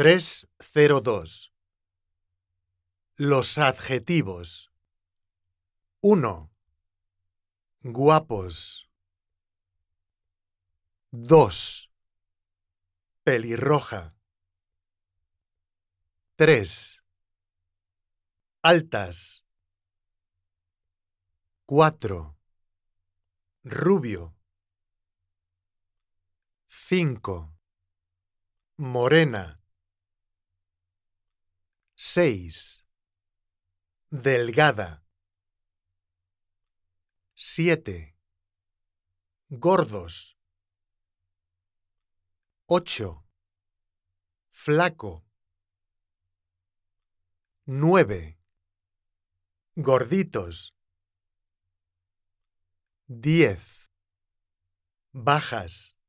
302. Los adjetivos. 1. Guapos. 2. Pelirroja. 3. Altas. 4. Rubio. 5. Morena. 6. Delgada. 7. Gordos. 8. Flaco. 9. Gorditos. 10. Bajas.